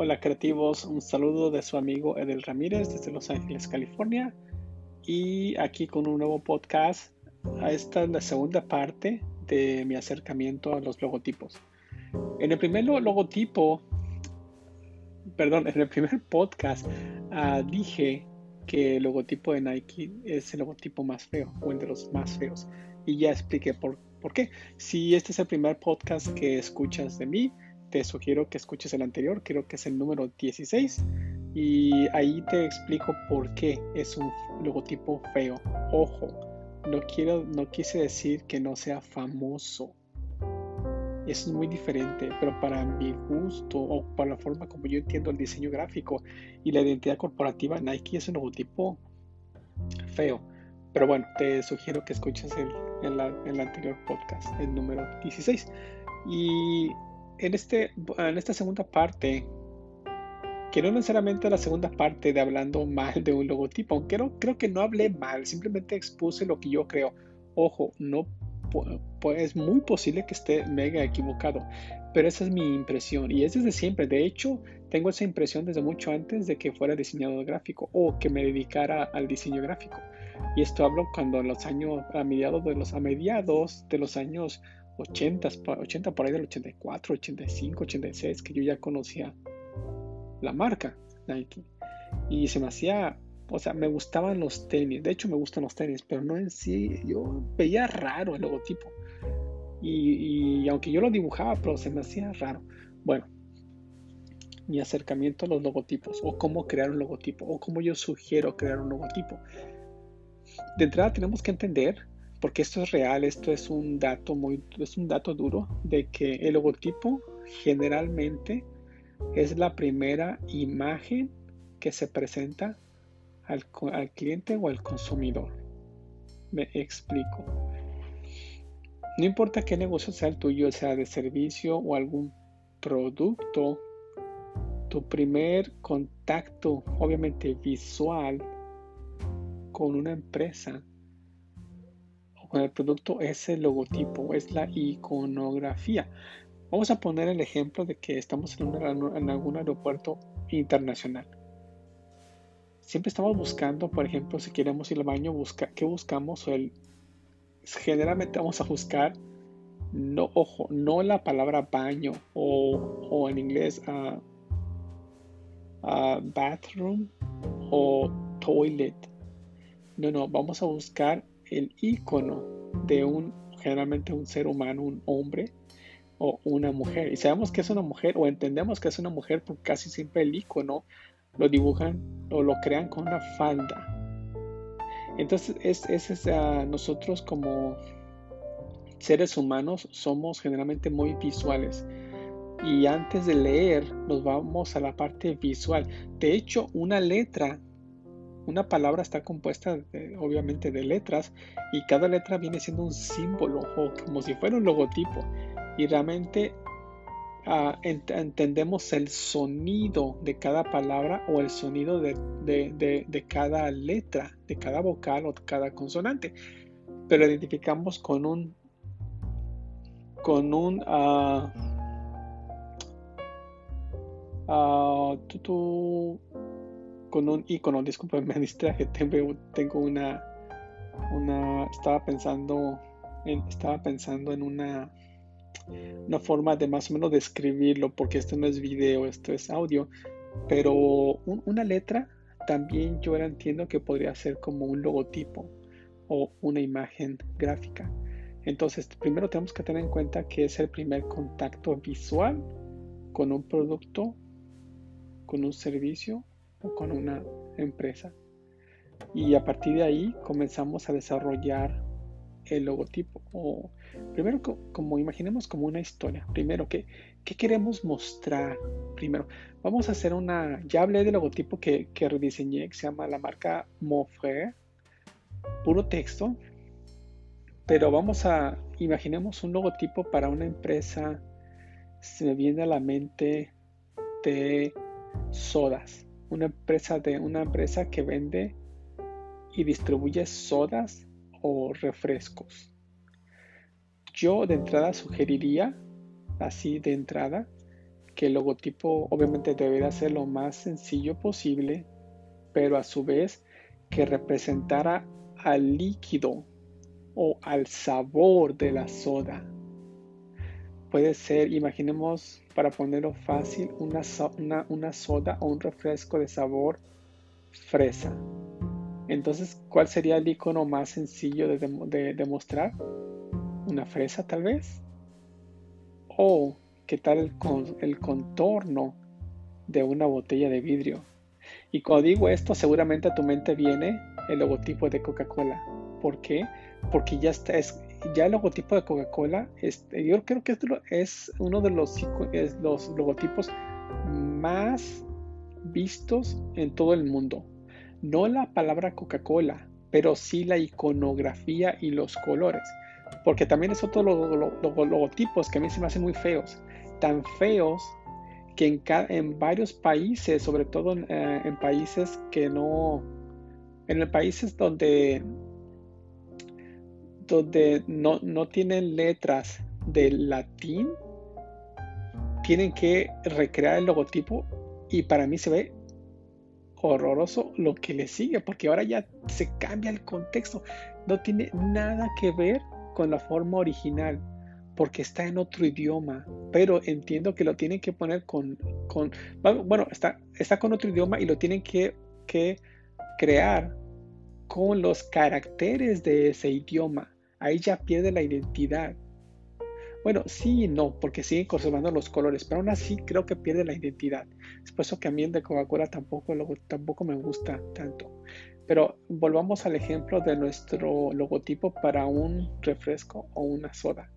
Hola creativos, un saludo de su amigo Edel Ramírez desde Los Ángeles, California. Y aquí con un nuevo podcast. Esta es la segunda parte de mi acercamiento a los logotipos. En el primer logotipo, perdón, en el primer podcast uh, dije que el logotipo de Nike es el logotipo más feo o el de los más feos. Y ya expliqué por, por qué. Si este es el primer podcast que escuchas de mí, te sugiero que escuches el anterior, creo que es el número 16, y ahí te explico por qué es un logotipo feo. Ojo, no quiero, no quise decir que no sea famoso. Es muy diferente, pero para mi gusto o para la forma como yo entiendo el diseño gráfico y la identidad corporativa, Nike es un logotipo feo. Pero bueno, te sugiero que escuches el, el, el anterior podcast, el número 16. Y en, este, en esta segunda parte, que no necesariamente la segunda parte de hablando mal de un logotipo, aunque creo que no hablé mal, simplemente expuse lo que yo creo. Ojo, no pues es muy posible que esté mega equivocado, pero esa es mi impresión y es desde siempre. De hecho, tengo esa impresión desde mucho antes de que fuera diseñador gráfico o que me dedicara al diseño gráfico. Y esto hablo cuando en los años, a mediados de los, a mediados de los años 80, 80 por ahí del 84, 85, 86, que yo ya conocía la marca Nike. Y se me hacía, o sea, me gustaban los tenis. De hecho, me gustan los tenis, pero no en sí. Yo veía raro el logotipo. Y, y aunque yo lo dibujaba, pero se me hacía raro. Bueno, mi acercamiento a los logotipos, o cómo crear un logotipo, o cómo yo sugiero crear un logotipo. De entrada tenemos que entender porque esto es real, esto es un dato muy, es un dato duro de que el logotipo generalmente es la primera imagen que se presenta al, al cliente o al consumidor. Me explico. No importa qué negocio sea el tuyo, sea de servicio o algún producto, tu primer contacto, obviamente visual, con una empresa con el producto es el logotipo, es la iconografía. Vamos a poner el ejemplo de que estamos en, en algún aeropuerto internacional. Siempre estamos buscando, por ejemplo, si queremos ir al baño, busca, ¿qué buscamos? El, generalmente vamos a buscar, no, ojo, no la palabra baño o, o en inglés uh, bathroom o toilet. No, no, vamos a buscar el icono de un, generalmente un ser humano, un hombre o una mujer. Y sabemos que es una mujer o entendemos que es una mujer porque casi siempre el icono lo dibujan o lo crean con una falda. Entonces, es, es, nosotros como seres humanos somos generalmente muy visuales. Y antes de leer, nos vamos a la parte visual. De hecho, una letra una palabra está compuesta obviamente de letras y cada letra viene siendo un símbolo o como si fuera un logotipo. Y realmente ah, entendemos el sonido de cada palabra o el sonido de, cada letra, de cada vocal o de cada consonante, pero identificamos con un con un uh, con un icono, disculpen, me distraje, tengo, una, una, estaba pensando en, estaba pensando en una, una forma de más o menos describirlo, porque esto no es video, esto es audio, pero una letra también yo entiendo que podría ser como un logotipo o una imagen gráfica. Entonces, primero tenemos que tener en cuenta que es el primer contacto visual con un producto, con un servicio con una empresa. Y a partir de ahí comenzamos a desarrollar el logotipo. O primero, como imaginemos como una historia. Primero, ¿qué, ¿qué, queremos mostrar? Primero, vamos a hacer una. Ya hablé del logotipo que, que rediseñé, que se llama la marca Mofre, puro texto. Pero vamos a. Imaginemos un logotipo para una empresa. Se me viene a la mente de sodas una empresa de una empresa que vende y distribuye sodas o refrescos. Yo de entrada sugeriría, así de entrada, que el logotipo obviamente debería ser lo más sencillo posible, pero a su vez que representara al líquido o al sabor de la soda. Puede ser, imaginemos, para ponerlo fácil, una, una, soda o un refresco de sabor fresa. Entonces, ¿cuál sería el icono más sencillo de, de, de mostrar? ¿Una fresa tal vez? ¿O qué tal el, el contorno de una botella de vidrio? Y cuando digo esto, seguramente a tu mente viene el logotipo de Coca-Cola. ¿Por qué? Porque ya está, es, ya el logotipo de Coca-Cola, este, yo creo que es uno de los, los logotipos más vistos en todo el mundo. No la palabra Coca-Cola, pero sí la iconografía y los colores. Porque también es otro los logotipos que a mí se me hacen muy feos. Tan feos que en, en varios países, sobre todo en, eh, países que no, en países donde donde no, no tienen letras del latín, tienen que recrear el logotipo y para mí se ve horroroso lo que le sigue, porque ahora ya se cambia el contexto. No tiene nada que ver con la forma original, porque está en otro idioma, pero entiendo que lo tienen que poner con, con bueno, está, está con otro idioma y lo tienen que, que crear con los caracteres de ese idioma ahí ya pierde la identidad. Bueno, sí y no, porque siguen conservando los colores, pero aún así creo que pierde la identidad. Es por eso que a mí el de Coca-Cola tampoco, tampoco me gusta tanto. Pero volvamos al ejemplo de nuestro logotipo para un refresco o una soda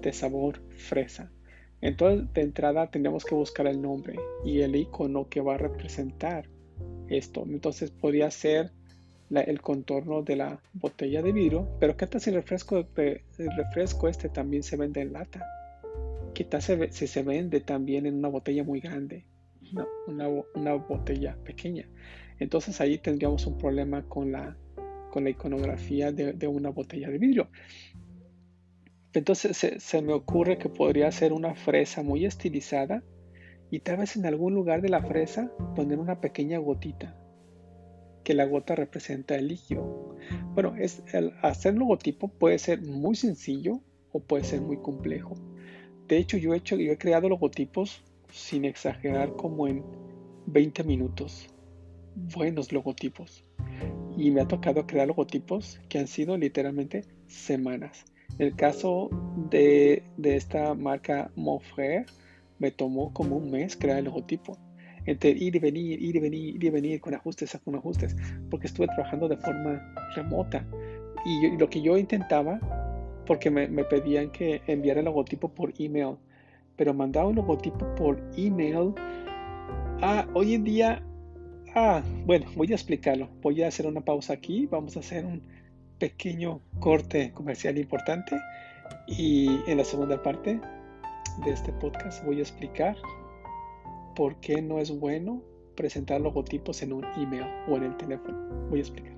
de sabor fresa. Entonces, de entrada tenemos que buscar el nombre y el icono que va a representar esto. Entonces, podría ser el contorno de la botella de vidrio, pero ¿qué tal si el refresco, el refresco este también se vende en lata? ¿Qué tal si se vende también en una botella muy grande? No, una, botella pequeña. Entonces ahí tendríamos un problema con la, con la iconografía de, una botella de vidrio. Entonces se, se, me ocurre que podría ser una fresa muy estilizada y tal vez en algún lugar de la fresa poner una pequeña gotita que la gota representa el líquido. Bueno, es, el hacer logotipo puede ser muy sencillo o puede ser muy complejo. De hecho, yo he, hecho, yo he creado logotipos sin exagerar como en 20 minutos. Buenos logotipos. Y me ha tocado crear logotipos que han sido literalmente semanas. En el caso de, de esta marca Monfrère, me tomó como un mes crear el logotipo entre ir y venir, ir y venir, ir y venir con ajustes, con ajustes, porque estuve trabajando de forma remota. Y, lo que yo intentaba, porque me, pedían que enviara el logotipo por email, pero mandaba un logotipo por email. Ah, hoy en día, ah, bueno, voy a explicarlo. Voy a hacer una pausa aquí, vamos a hacer un pequeño corte comercial importante y en la segunda parte de este podcast voy a explicar por qué no es bueno presentar logotipos en un email o en el teléfono. Voy a explicar.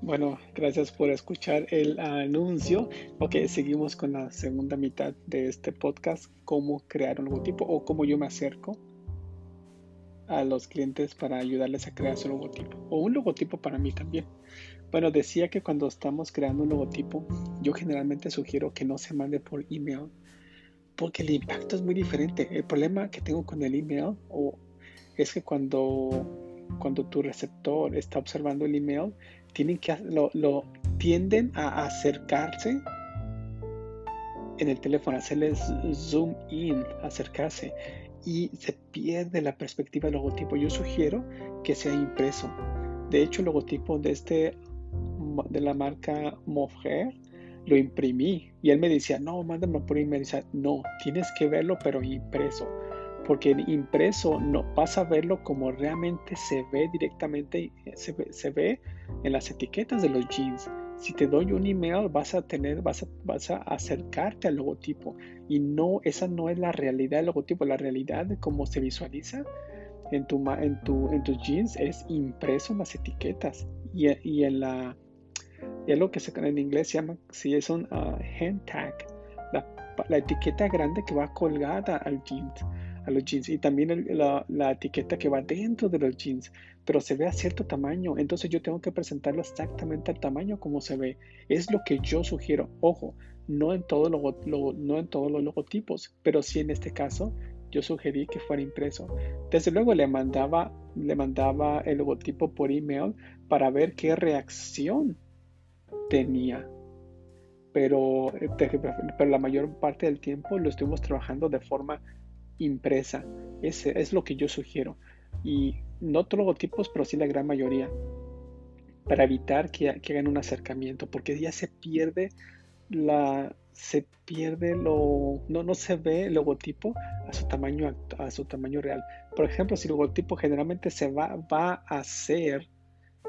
Bueno, gracias por escuchar el anuncio. Ok, seguimos con la segunda mitad de este podcast, cómo crear un logotipo o cómo yo me acerco a los clientes para ayudarles a crear su logotipo o un logotipo para mí también. Bueno, decía que cuando estamos creando un logotipo, yo generalmente sugiero que no se mande por email porque el impacto es muy diferente. El problema que tengo con el email o es que cuando cuando tu receptor está observando el email, tienen que lo, lo tienden a acercarse en el teléfono, hacerles zoom in, acercarse y se pierde la perspectiva del logotipo. Yo sugiero que sea impreso. De hecho, el logotipo de este de la marca Mofre lo imprimí y él me decía, no, mándame por email. Dice, no, tienes que verlo, pero impreso. Porque impreso no vas a verlo como realmente se ve directamente, se se ve en las etiquetas de los jeans si te doy un email vas a tener, vas a, vas a acercarte al logotipo. Y no, esa no es la realidad del logotipo, la realidad de cómo se visualiza en, tu, en, tu, en tus jeans es impreso en las etiquetas. Y, y en la es lo que se, en inglés se llama si es un uh, hand tag. La, la, etiqueta grande que va colgada al jeans a los jeans y también la, etiqueta que va dentro de los jeans pero se ve a cierto tamaño entonces yo tengo que presentarlo exactamente al tamaño como se ve es lo que yo sugiero ojo no en, todo lo, no en todos los logotipos pero sí en este caso yo sugerí que fuera impreso. Desde luego le mandaba, le mandaba el logotipo por email para ver qué reacción tenía. Pero, eh, pero la mayor parte del tiempo lo estuvimos trabajando de forma impresa. Ese es lo que yo sugiero. Y no todos logotipos, pero sí la gran mayoría. Para evitar que, que hagan un acercamiento, porque ya se pierde la, se pierde lo, no, no se ve el logotipo a su tamaño, a su tamaño real. Por ejemplo, si el logotipo generalmente se va, va a ser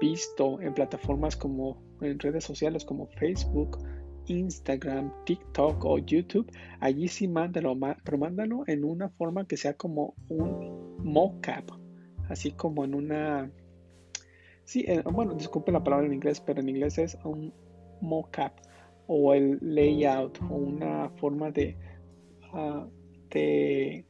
visto en plataformas como en redes sociales como Facebook, Instagram, TikTok o YouTube, allí sí mándalo, pero mándalo en una forma que sea como un mockup, así como en una, sí, bueno, disculpen la palabra en inglés, pero en inglés es un mockup o el layout o una forma de, ah, de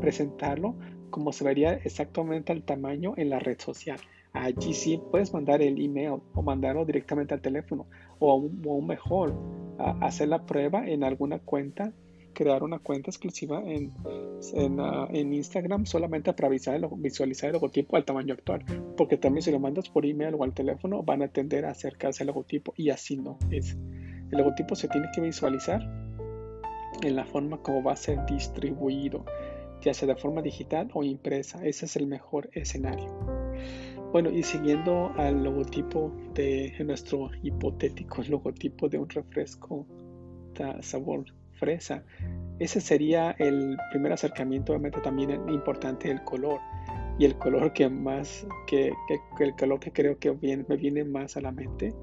presentarlo como se vería exactamente al tamaño en la red social. Allí sí puedes mandar el email o mandarlo directamente al teléfono o aún, mejor hacer la prueba en alguna cuenta, crear una cuenta exclusiva en, ah, Instagram solamente para visualizar el, logotipo al tamaño actual. Porque también si lo mandas por email o al teléfono van a tender a acercarse al logotipo y así no es. El logotipo se tiene que visualizar en la forma como va a ser distribuido, ya sea de forma digital o impresa. Ese es el mejor escenario. Bueno, y siguiendo al logotipo de nuestro hipotético logotipo de un refresco sabor fresa, ese sería el primer acercamiento, obviamente también importante el color. Y el color que más, que, el color que creo que me viene más a la mente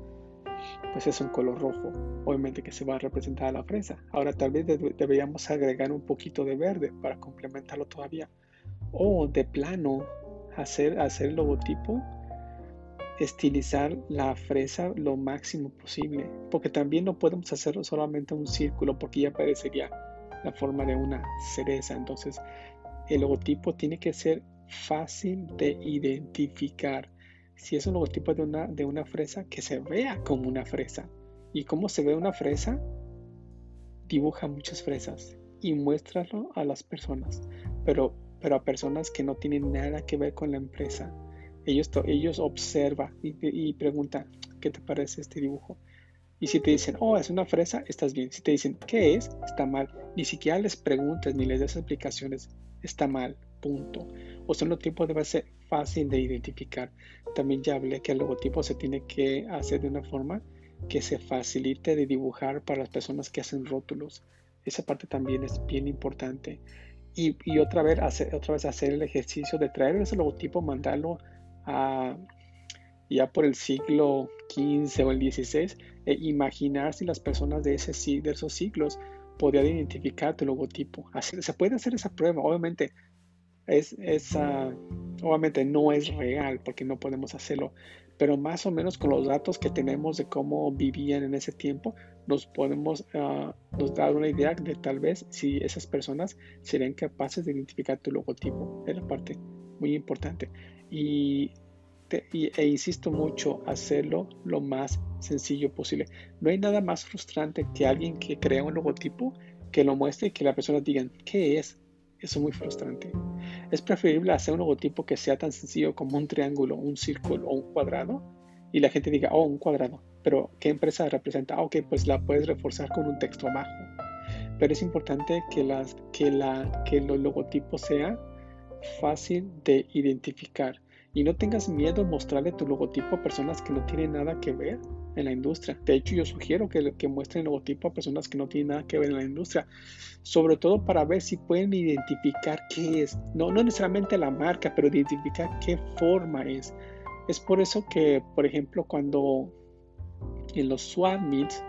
pues es un color rojo, obviamente que se va a representar a la fresa. Ahora tal vez deberíamos agregar un poquito de verde para complementarlo todavía. O de plano hacer, hacer el logotipo, estilizar la fresa lo máximo posible. Porque también no podemos hacer solamente un círculo porque ya parecería la forma de una cereza. Entonces el logotipo tiene que ser fácil de identificar si es un logotipo de una, de una fresa, que se vea como una fresa. ¿Y cómo se ve una fresa? Dibuja muchas fresas y muéstralo a las personas, pero, pero a personas que no tienen nada que ver con la empresa. Ellos, ellos observan y, y preguntan, ¿qué te parece este dibujo? Y si te dicen, oh, es una fresa, estás bien. Si te dicen, ¿qué es? Está mal. Ni siquiera les preguntes ni les des explicaciones. Está mal. Punto. O sea, un logotipo debe ser fácil de identificar. También ya hablé que el logotipo se tiene que hacer de una forma que se facilite de dibujar para las personas que hacen rótulos. Esa parte también es bien importante. Y, otra, vez hacer, otra vez hacer el ejercicio de traer ese logotipo, mandarlo a ya por el siglo XV o el XVI, e imaginar si las personas de, ese, de esos siglos podían identificar tu logotipo. se puede hacer esa prueba, obviamente es, obviamente no es real porque no podemos hacerlo, pero más o menos con los datos que tenemos de cómo vivían en ese tiempo, nos podemos ah, dar una idea de tal vez si esas personas serían capaces de identificar tu logotipo. Es la parte muy importante. Y, e insisto mucho, hacerlo lo más sencillo posible. No hay nada más frustrante que alguien que crea un logotipo, que lo muestre y que la persona diga, ¿qué es? Eso es muy frustrante. Es preferible hacer un logotipo que sea tan sencillo como un triángulo, un círculo o un cuadrado y la gente diga, oh, un cuadrado. Pero, ¿qué empresa representa? Ok, pues la puedes reforzar con un texto abajo. Pero es importante que, las, que, la, que el logotipo sea fácil de identificar y no tengas miedo en mostrarle tu logotipo a personas que no tienen nada que ver en la industria. De hecho, yo sugiero que, que muestren el logotipo a personas que no tienen nada que ver en la industria, sobre todo para ver si pueden identificar qué es, no, no necesariamente la marca, pero identificar qué forma es. Es por eso que, por ejemplo, cuando en los swap meets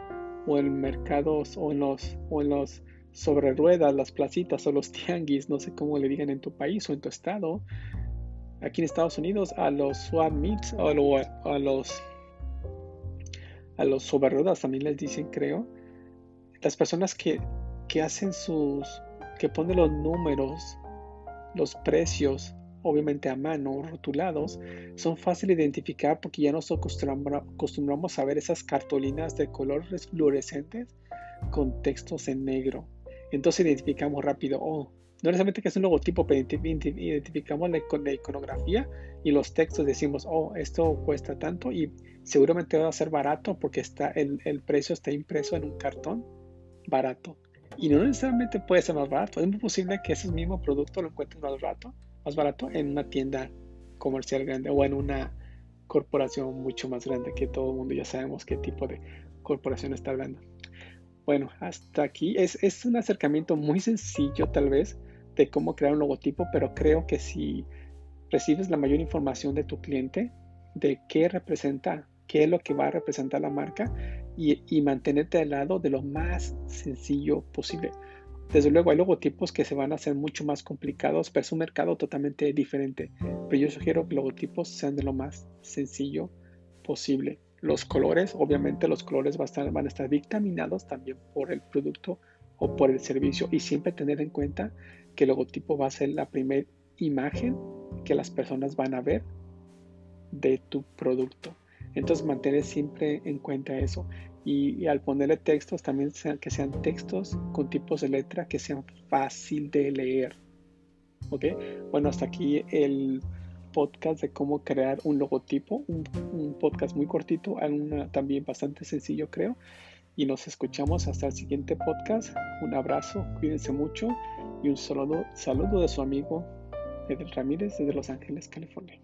o en mercados o en los, o en los sobre ruedas, las placitas o los tianguis, no sé cómo le digan en tu país o en tu estado, aquí en Estados Unidos a los swap meets o a, los a los también les dicen creo. Las personas que, que hacen sus que ponen los números los precios obviamente a mano rotulados son fáciles de identificar porque ya nos acostumbramos a ver esas cartulinas de colores fluorescentes con textos en negro. Entonces identificamos rápido oh no necesariamente que es un logotipo, pero identificamos la, iconografía y los textos, decimos, oh, esto cuesta tanto y seguramente va a ser barato porque está el, el precio está impreso en un cartón barato. Y no necesariamente puede ser más barato. Es muy posible que ese mismo producto lo encuentres más barato, más barato en una tienda comercial grande o en una corporación mucho más grande que todo el mundo ya sabemos qué tipo de corporación está hablando. Bueno, hasta aquí es, es un acercamiento muy sencillo tal vez, de cómo crear un logotipo, pero creo que si recibes la mayor información de tu cliente, de qué representa, qué es lo que va a representar la marca y, mantenerte al lado de lo más sencillo posible. Desde luego hay logotipos que se van a hacer mucho más complicados, pero es un mercado totalmente diferente. Pero yo sugiero que logotipos sean de lo más sencillo posible. Los colores, obviamente los colores van a estar, van a estar dictaminados también por el producto o por el servicio y siempre tener en cuenta que el logotipo va a ser la primera imagen que las personas van a ver de tu producto. Entonces mantener siempre en cuenta eso. Y, al ponerle textos también sean, que sean textos con tipos de letra que sean fácil de leer. ¿Ok? Bueno, hasta aquí el podcast de cómo crear un logotipo. Un, podcast muy cortito, también bastante sencillo creo. Y nos escuchamos hasta el siguiente podcast. Un abrazo, cuídense mucho y un saludo, saludo de su amigo Edel Ramírez desde Los Ángeles, California.